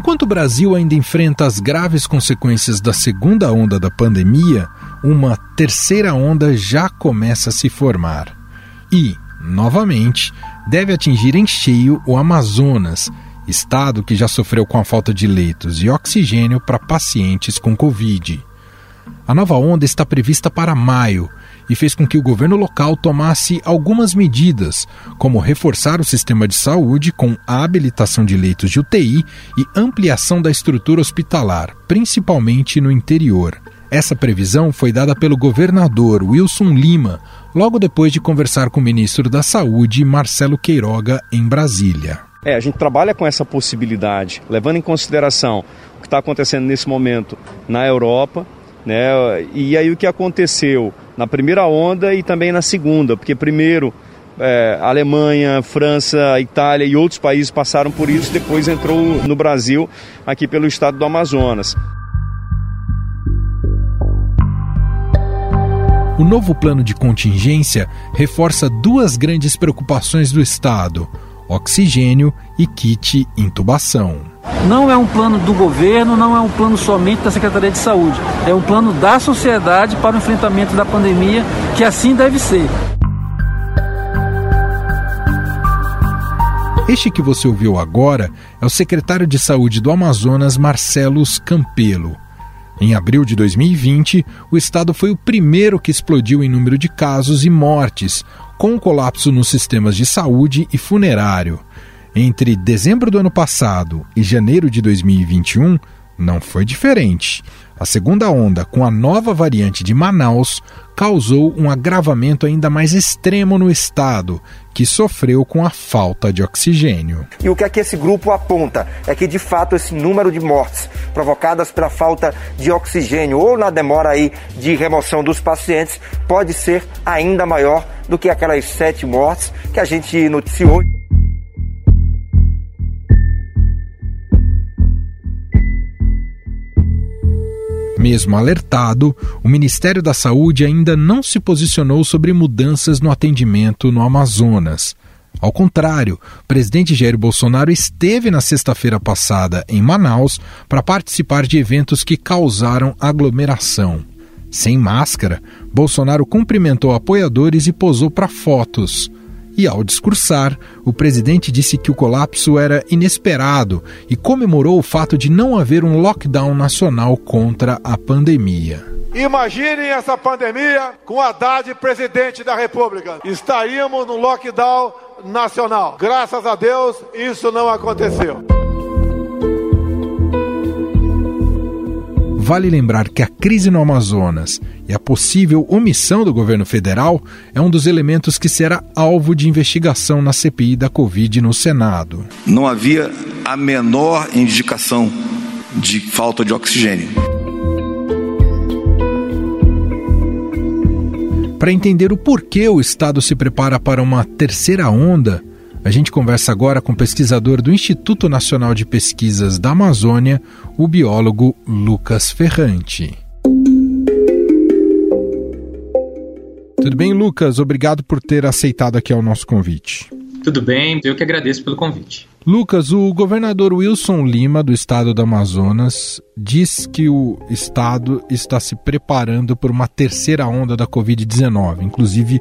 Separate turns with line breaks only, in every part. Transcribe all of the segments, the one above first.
Enquanto o Brasil ainda enfrenta as graves consequências da segunda onda da pandemia, uma terceira onda já começa a se formar. E, novamente, deve atingir em cheio o Amazonas, estado que já sofreu com a falta de leitos e oxigênio para pacientes com Covid. A nova onda está prevista para maio e fez com que o governo local tomasse algumas medidas, como reforçar o sistema de saúde com a habilitação de leitos de UTI e ampliação da estrutura hospitalar, principalmente no interior. Essa previsão foi dada pelo governador Wilson Lima, logo depois de conversar com o ministro da Saúde, Marcelo Queiroga, em Brasília.
É, a gente trabalha com essa possibilidade, levando em consideração o que está acontecendo nesse momento na Europa, né? E aí o que aconteceu na primeira onda e também na segunda, porque primeiro é, Alemanha, França, Itália e outros países passaram por isso, depois entrou no Brasil, aqui pelo estado do Amazonas.
O novo plano de contingência reforça duas grandes preocupações do Estado: oxigênio e kit intubação.
Não é um plano do governo, não é um plano somente da Secretaria de Saúde. É um plano da sociedade para o enfrentamento da pandemia, que assim deve ser.
Este que você ouviu agora é o secretário de Saúde do Amazonas, Marcelos Campelo. Em abril de 2020, o estado foi o primeiro que explodiu em número de casos e mortes, com um colapso nos sistemas de saúde e funerário. Entre dezembro do ano passado e janeiro de 2021, não foi diferente. A segunda onda, com a nova variante de Manaus, causou um agravamento ainda mais extremo no estado, que sofreu com a falta de oxigênio.
E o que é que esse grupo aponta? É que de fato esse número de mortes provocadas pela falta de oxigênio ou na demora aí de remoção dos pacientes pode ser ainda maior do que aquelas sete mortes que a gente noticiou.
Mesmo alertado, o Ministério da Saúde ainda não se posicionou sobre mudanças no atendimento no Amazonas. Ao contrário, o presidente Jair Bolsonaro esteve na sexta-feira passada em Manaus para participar de eventos que causaram aglomeração. Sem máscara, Bolsonaro cumprimentou apoiadores e posou para fotos. E ao discursar, o presidente disse que o colapso era inesperado e comemorou o fato de não haver um lockdown nacional contra a pandemia.
Imaginem essa pandemia com Haddad presidente da República. Estaríamos no lockdown nacional. Graças a Deus, isso não aconteceu.
Vale lembrar que a crise no Amazonas e a possível omissão do governo federal é um dos elementos que será alvo de investigação na CPI da Covid no Senado.
Não havia a menor indicação de falta de oxigênio.
Para entender o porquê o Estado se prepara para uma terceira onda, a gente conversa agora com o pesquisador do Instituto Nacional de Pesquisas da Amazônia, o biólogo Lucas Ferrante. Tudo bem, Lucas? Obrigado por ter aceitado aqui o nosso convite.
Tudo bem, eu que agradeço pelo convite.
Lucas, o governador Wilson Lima, do estado do Amazonas, diz que o estado está se preparando por uma terceira onda da Covid-19. Inclusive,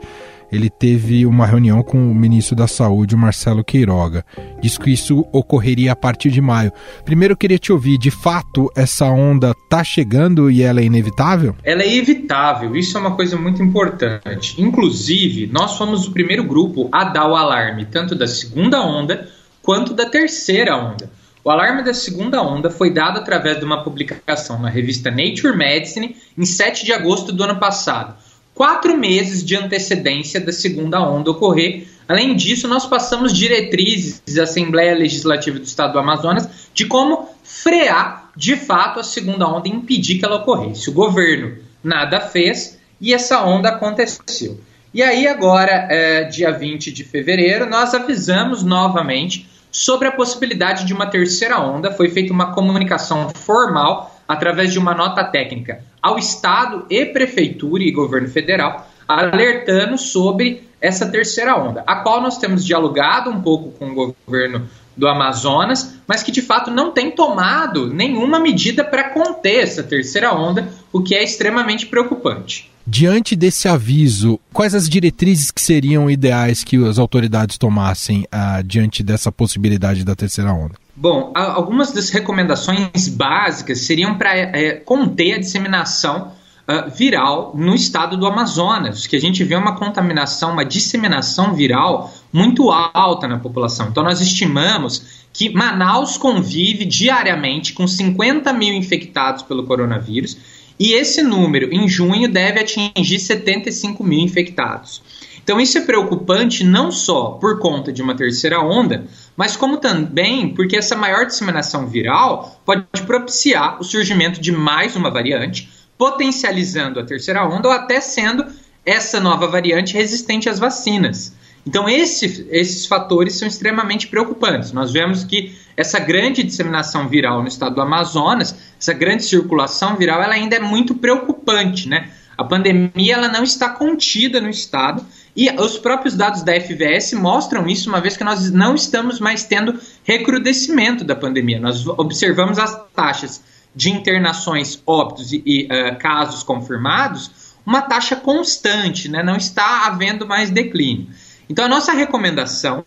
ele teve uma reunião com o ministro da Saúde, Marcelo Queiroga. Diz que isso ocorreria a partir de maio. Primeiro eu queria te ouvir, de fato, essa onda está chegando e ela é inevitável?
Ela é evitável, isso é uma coisa muito importante. Inclusive, nós fomos o primeiro grupo a dar o alarme, tanto da segunda onda quanto da terceira onda. O alarme da segunda onda foi dado através de uma publicação na revista Nature Medicine em 7 de agosto do ano passado quatro meses de antecedência da segunda onda ocorrer. Além disso, nós passamos diretrizes da Assembleia Legislativa do Estado do Amazonas de como frear de fato a segunda onda e impedir que ela ocorresse. O governo nada fez e essa onda aconteceu. E aí, agora, é, dia 20 de fevereiro, nós avisamos novamente sobre a possibilidade de uma terceira onda. Foi feita uma comunicação formal através de uma nota técnica ao Estado e Prefeitura e governo federal, alertando sobre essa terceira onda, a qual nós temos dialogado um pouco com o governo do Amazonas, mas que de fato não tem tomado nenhuma medida para conter essa terceira onda, o que é extremamente preocupante.
Diante desse aviso, quais as diretrizes que seriam ideais que as autoridades tomassem uh, diante dessa possibilidade da terceira onda?
Bom, algumas das recomendações básicas seriam para é, conter a disseminação uh, viral no estado do Amazonas, que a gente vê uma contaminação, uma disseminação viral muito alta na população. Então, nós estimamos que Manaus convive diariamente com 50 mil infectados pelo coronavírus e esse número, em junho, deve atingir 75 mil infectados. Então, isso é preocupante não só por conta de uma terceira onda, mas como também porque essa maior disseminação viral pode propiciar o surgimento de mais uma variante, potencializando a terceira onda ou até sendo essa nova variante resistente às vacinas. Então, esse, esses fatores são extremamente preocupantes. Nós vemos que essa grande disseminação viral no estado do Amazonas, essa grande circulação viral, ela ainda é muito preocupante, né? A pandemia ela não está contida no estado e os próprios dados da FVS mostram isso, uma vez que nós não estamos mais tendo recrudescimento da pandemia. Nós observamos as taxas de internações, óbitos e, e uh, casos confirmados, uma taxa constante, né? não está havendo mais declínio. Então, a nossa recomendação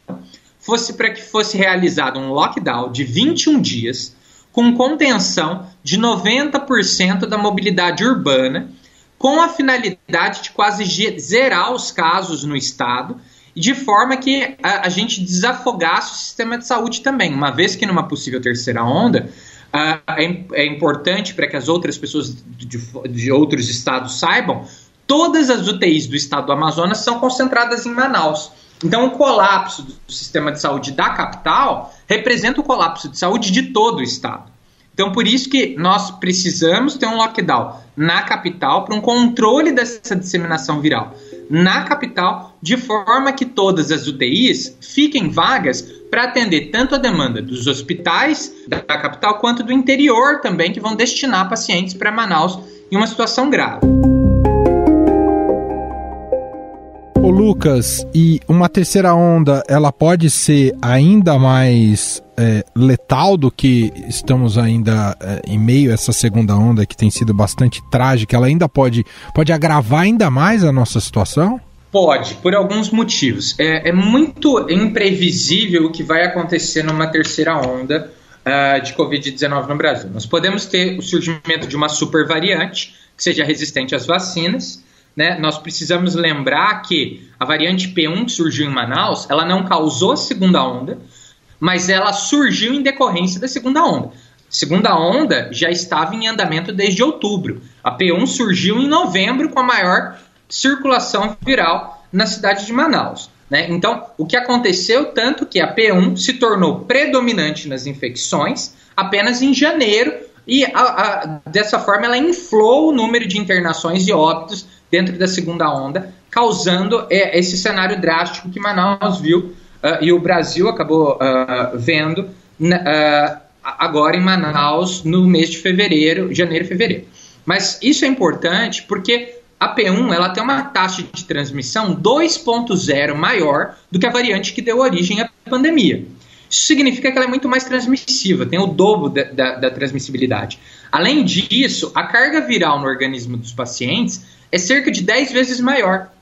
fosse para que fosse realizado um lockdown de 21 dias, com contenção de 90% da mobilidade urbana, com a finalidade de quase zerar os casos no estado, de forma que a, a gente desafogasse o sistema de saúde também, uma vez que numa possível terceira onda, é, importante para que as outras pessoas de, de outros estados saibam todas as UTIs do estado do Amazonas são concentradas em Manaus. Então, o colapso do sistema de saúde da capital representa o colapso de saúde de todo o estado. Então, por isso que nós precisamos ter um lockdown na capital para um controle dessa disseminação viral na capital, de forma que todas as UTIs fiquem vagas para atender tanto a demanda dos hospitais da capital quanto do interior também, que vão destinar pacientes para Manaus em uma situação grave.
Ô Lucas, e uma terceira onda, ela pode ser ainda mais é, letal do que estamos ainda é, em meio a essa segunda onda que tem sido bastante trágica? Ela ainda pode, pode agravar ainda mais a nossa situação?
Pode, por alguns motivos. É, é muito imprevisível o que vai acontecer numa terceira onda uh, de Covid-19 no Brasil. Nós podemos ter o surgimento de uma super variante que seja resistente às vacinas, né, nós precisamos lembrar que a variante P1 que surgiu em Manaus, ela não causou a segunda onda, mas ela surgiu em decorrência da segunda onda. Segunda onda já estava em andamento desde outubro. A P1 surgiu em novembro com a maior circulação viral na cidade de Manaus. Né? Então, o que aconteceu tanto que a P1 se tornou predominante nas infecções apenas em janeiro e a, a, dessa forma ela inflou o número de internações e óbitos dentro da segunda onda, causando é, esse cenário drástico que Manaus viu uh, e o Brasil acabou uh, vendo uh, agora em Manaus no mês de fevereiro, janeiro e fevereiro. Mas isso é importante porque a P1 ela tem uma taxa de transmissão 2.0 maior do que a variante que deu origem à pandemia. Isso significa que ela é muito mais transmissiva, tem o dobro da, da, da transmissibilidade. Além disso, a carga viral no organismo dos pacientes é cerca de 10 vezes maior.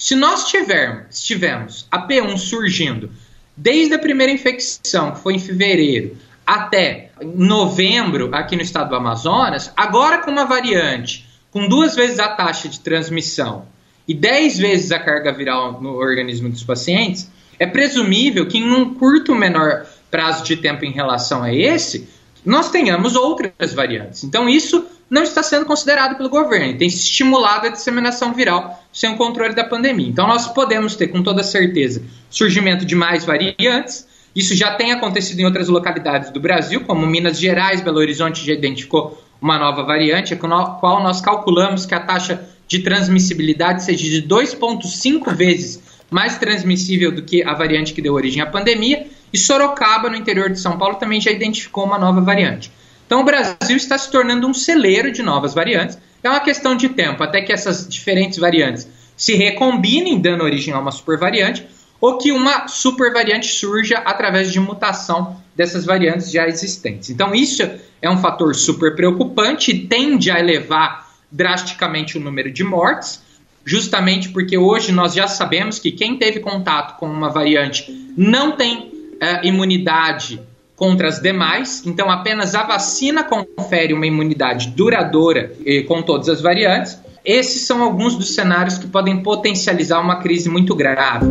Se nós tivermos, tivermos a P1 surgindo desde a primeira infecção, que foi em fevereiro, até novembro aqui no estado do Amazonas, agora com uma variante com duas vezes a taxa de transmissão e 10 vezes a carga viral no organismo dos pacientes, é presumível que em um curto menor prazo de tempo em relação a esse, nós tenhamos outras variantes. Então, isso não está sendo considerado pelo governo, tem estimulado a disseminação viral sem o controle da pandemia. Então, nós podemos ter com toda certeza surgimento de mais variantes. Isso já tem acontecido em outras localidades do Brasil, como Minas Gerais, Belo Horizonte já identificou uma nova variante, com a qual nós calculamos que a taxa de transmissibilidade seja de 2,5 vezes mais transmissível do que a variante que deu origem à pandemia. E Sorocaba, no interior de São Paulo, também já identificou uma nova variante. Então o Brasil está se tornando um celeiro de novas variantes. É uma questão de tempo até que essas diferentes variantes se recombinem, dando origem a uma supervariante, ou que uma super variante surja através de mutação dessas variantes já existentes. Então, isso é um fator super preocupante e tende a elevar drasticamente o número de mortes, justamente porque hoje nós já sabemos que quem teve contato com uma variante não tem uh, imunidade contra as demais, então apenas a vacina confere uma imunidade duradoura com todas as variantes. Esses são alguns dos cenários que podem potencializar uma crise muito grave.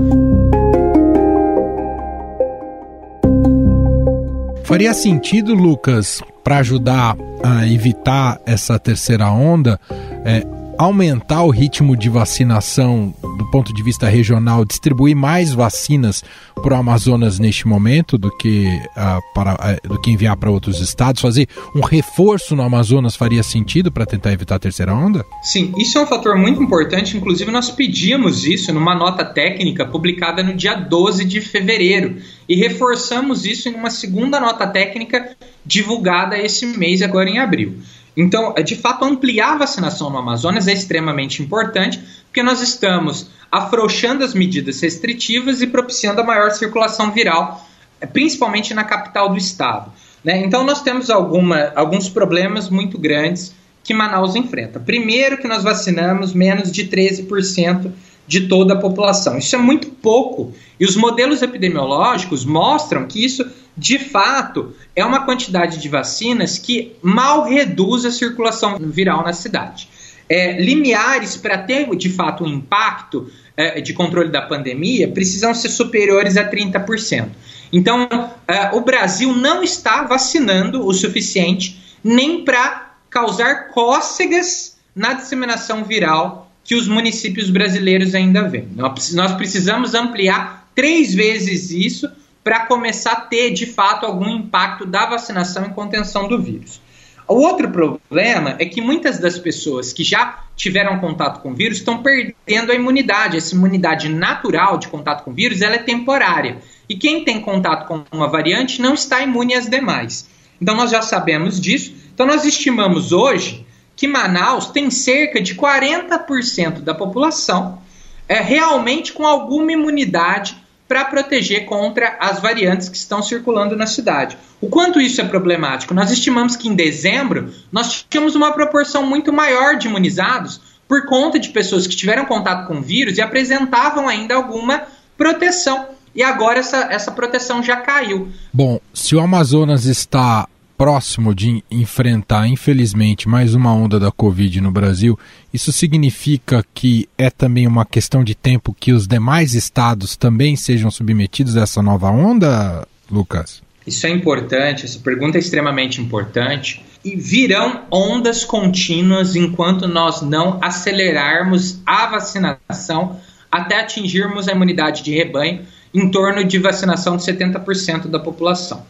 Faria sentido, Lucas, para ajudar a evitar essa terceira onda, é, aumentar o ritmo de vacinação ponto de vista regional, distribuir mais vacinas para o Amazonas neste momento do que, uh, para, uh, do que enviar para outros estados? Fazer um reforço no Amazonas faria sentido para tentar evitar a terceira onda?
Sim, isso é um fator muito importante. Inclusive, nós pedimos isso numa nota técnica publicada no dia 12 de fevereiro e reforçamos isso em uma segunda nota técnica divulgada esse mês, agora em abril. Então, é, de fato, ampliar a vacinação no Amazonas é extremamente importante, porque nós estamos afrouxando as medidas restritivas e propiciando a maior circulação viral, é, principalmente na capital do estado. Né? Então, nós temos alguma, alguns problemas muito grandes que Manaus enfrenta. Primeiro, que nós vacinamos menos de 13% de toda a população. Isso é muito pouco. E os modelos epidemiológicos mostram que isso, de fato, é uma quantidade de vacinas que mal reduz a circulação viral na cidade. É, limiares para ter, de fato, um impacto é, de controle da pandemia precisam ser superiores a 30%. Então, é, o Brasil não está vacinando o suficiente nem para causar cócegas na disseminação viral que os municípios brasileiros ainda vêm. Nós precisamos ampliar três vezes isso para começar a ter, de fato, algum impacto da vacinação em contenção do vírus. O outro problema é que muitas das pessoas que já tiveram contato com o vírus estão perdendo a imunidade. Essa imunidade natural de contato com o vírus ela é temporária. E quem tem contato com uma variante não está imune às demais. Então nós já sabemos disso. Então nós estimamos hoje que Manaus tem cerca de 40% da população é, realmente com alguma imunidade para proteger contra as variantes que estão circulando na cidade. O quanto isso é problemático? Nós estimamos que em dezembro nós tínhamos uma proporção muito maior de imunizados por conta de pessoas que tiveram contato com o vírus e apresentavam ainda alguma proteção. E agora essa, essa proteção já caiu.
Bom, se o Amazonas está próximo de enfrentar, infelizmente, mais uma onda da Covid no Brasil, isso significa que é também uma questão de tempo que os demais estados também sejam submetidos a essa nova onda, Lucas?
Isso é importante, essa pergunta é extremamente importante. E virão ondas contínuas enquanto nós não acelerarmos a vacinação até atingirmos a imunidade de rebanho em torno de vacinação de 70% da população.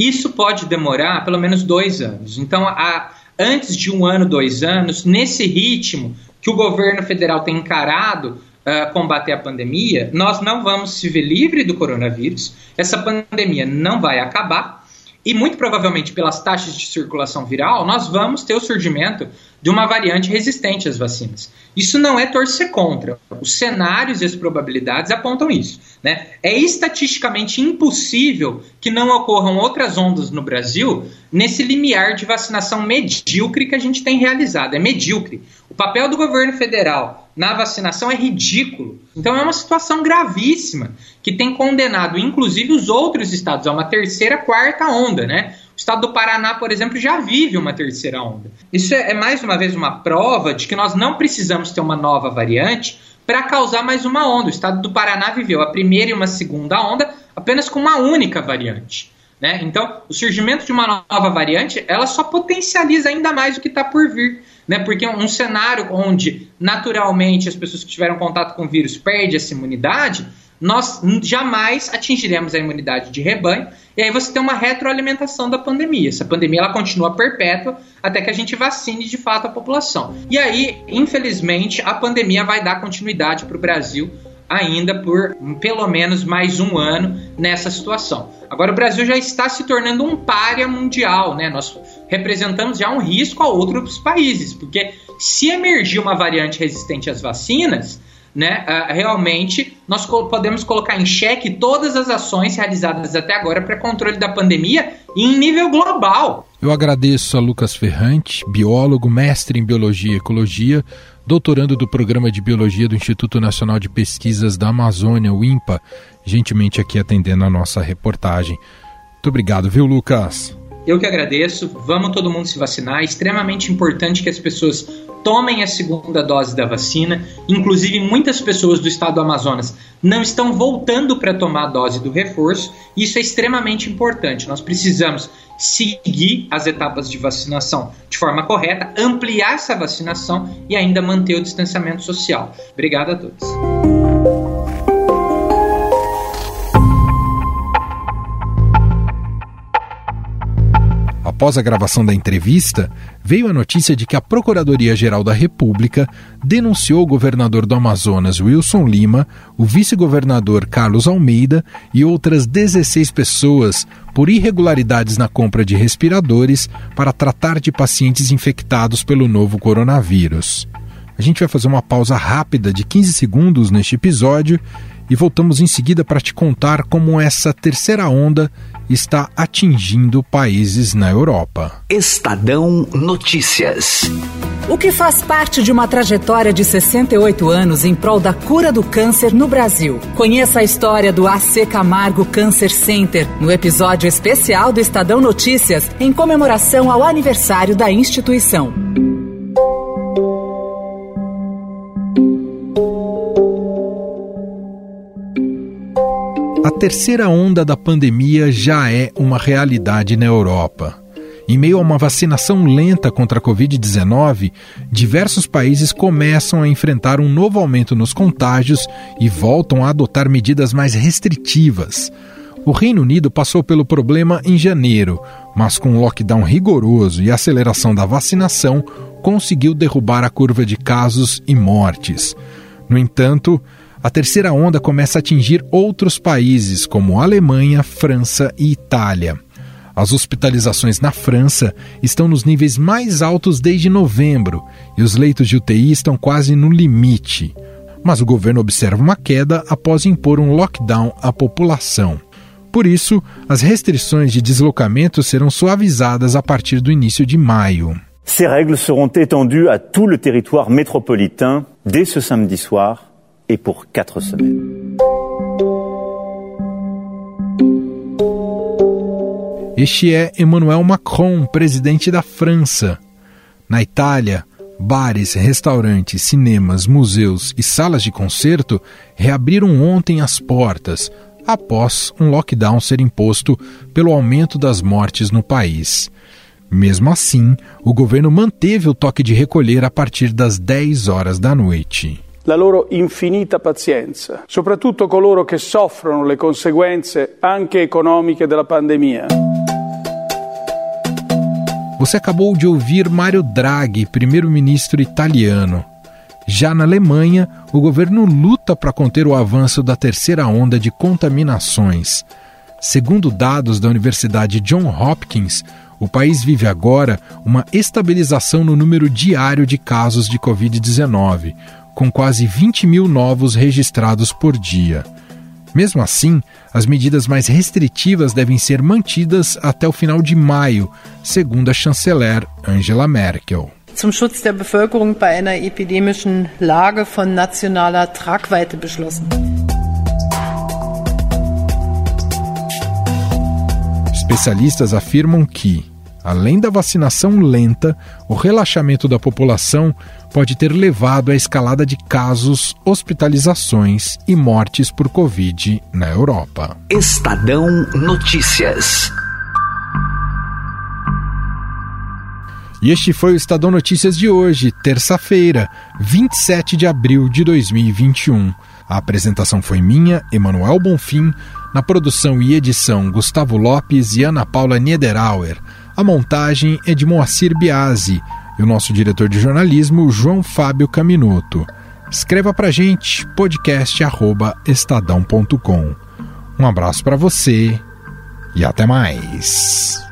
Isso pode demorar pelo menos dois anos. Então, a, antes de um ano, dois anos, nesse ritmo que o governo federal tem encarado uh, combater a pandemia, nós não vamos se ver livre do coronavírus, essa pandemia não vai acabar. E muito provavelmente pelas taxas de circulação viral, nós vamos ter o surgimento de uma variante resistente às vacinas. Isso não é torcer contra. Os cenários e as probabilidades apontam isso. Né? É estatisticamente impossível que não ocorram outras ondas no Brasil nesse limiar de vacinação medíocre que a gente tem realizado. É medíocre. O papel do governo federal na vacinação é ridículo. Então é uma situação gravíssima que tem condenado, inclusive, os outros estados a uma terceira, quarta onda. Né? O estado do Paraná, por exemplo, já vive uma terceira onda. Isso é, é mais uma vez uma prova de que nós não precisamos ter uma nova variante para causar mais uma onda. O estado do Paraná viveu a primeira e uma segunda onda apenas com uma única variante. Né? Então, o surgimento de uma nova variante, ela só potencializa ainda mais o que está por vir. Né? Porque um cenário onde, naturalmente, as pessoas que tiveram contato com o vírus perdem essa imunidade, nós jamais atingiremos a imunidade de rebanho, e aí você tem uma retroalimentação da pandemia. Essa pandemia ela continua perpétua até que a gente vacine de fato a população. E aí, infelizmente, a pandemia vai dar continuidade para o Brasil ainda por pelo menos mais um ano nessa situação. Agora o Brasil já está se tornando um párea mundial, né? Nós representamos já um risco a outros países, porque se emergir uma variante resistente às vacinas, né, uh, realmente nós podemos colocar em xeque todas as ações realizadas até agora para controle da pandemia em nível global.
Eu agradeço a Lucas Ferrante, biólogo, mestre em biologia e ecologia, doutorando do Programa de Biologia do Instituto Nacional de Pesquisas da Amazônia, o INPA, gentilmente aqui atendendo a nossa reportagem. Muito obrigado, viu, Lucas?
Eu que agradeço. Vamos todo mundo se vacinar. É extremamente importante que as pessoas tomem a segunda dose da vacina. Inclusive, muitas pessoas do estado do Amazonas não estão voltando para tomar a dose do reforço. Isso é extremamente importante. Nós precisamos seguir as etapas de vacinação de forma correta, ampliar essa vacinação e ainda manter o distanciamento social. Obrigado a todos.
Após a gravação da entrevista, veio a notícia de que a Procuradoria-Geral da República denunciou o governador do Amazonas, Wilson Lima, o vice-governador Carlos Almeida e outras 16 pessoas por irregularidades na compra de respiradores para tratar de pacientes infectados pelo novo coronavírus. A gente vai fazer uma pausa rápida de 15 segundos neste episódio e voltamos em seguida para te contar como essa terceira onda está atingindo países na Europa.
Estadão Notícias.
O que faz parte de uma trajetória de 68 anos em prol da cura do câncer no Brasil. Conheça a história do AC Camargo Cancer Center no episódio especial do Estadão Notícias em comemoração ao aniversário da instituição.
Terceira onda da pandemia já é uma realidade na Europa. Em meio a uma vacinação lenta contra a Covid-19, diversos países começam a enfrentar um novo aumento nos contágios e voltam a adotar medidas mais restritivas. O Reino Unido passou pelo problema em janeiro, mas com um lockdown rigoroso e aceleração da vacinação, conseguiu derrubar a curva de casos e mortes. No entanto, a terceira onda começa a atingir outros países, como Alemanha, França e Itália. As hospitalizações na França estão nos níveis mais altos desde novembro e os leitos de UTI estão quase no limite. Mas o governo observa uma queda após impor um lockdown à população. Por isso, as restrições de deslocamento serão suavizadas a partir do início de maio.
Ces règles seront étendues à tout le territoire métropolitain dès ce samedi soir et pour quatre semaines.
Este é Emmanuel Macron, presidente da França. Na Itália, bares, restaurantes, cinemas, museus e salas de concerto reabriram ontem as portas, após um lockdown ser imposto pelo aumento das mortes no país. Mesmo assim, o governo manteve o toque de recolher a partir das 10 horas da noite
la loro infinita pazienza, soprattutto coloro che soffrono le conseguenze anche economiche della pandemia.
Você acabou de ouvir Mario Draghi, primeiro-ministro italiano. Já na Alemanha, o governo luta para conter o avanço da terceira onda de contaminações. Segundo dados da Universidade John Hopkins, o país vive agora uma estabilização no número diário de casos de Covid-19, com quase 20 mil novos registrados por dia. Mesmo assim, as medidas mais restritivas devem ser mantidas até o final de maio, segundo a chanceler Angela Merkel.
Zum Schutz der Bevölkerung bei einer epidemischen Lage von nationaler Tragweite beschlossen.
Especialistas afirmam que, além da vacinação lenta, o relaxamento da população pode ter levado à escalada de casos, hospitalizações e mortes por Covid na Europa.
Estadão Notícias.
E este foi o Estadão Notícias de hoje, terça-feira, 27 de abril de 2021. A apresentação foi minha, Emanuel Bonfim, na produção e edição Gustavo Lopes e Ana Paula Niederauer. A montagem é de Moacir Biasi e o nosso diretor de jornalismo, João Fábio Caminoto. Escreva para gente, podcast@estadão.com. Um abraço para você e até mais.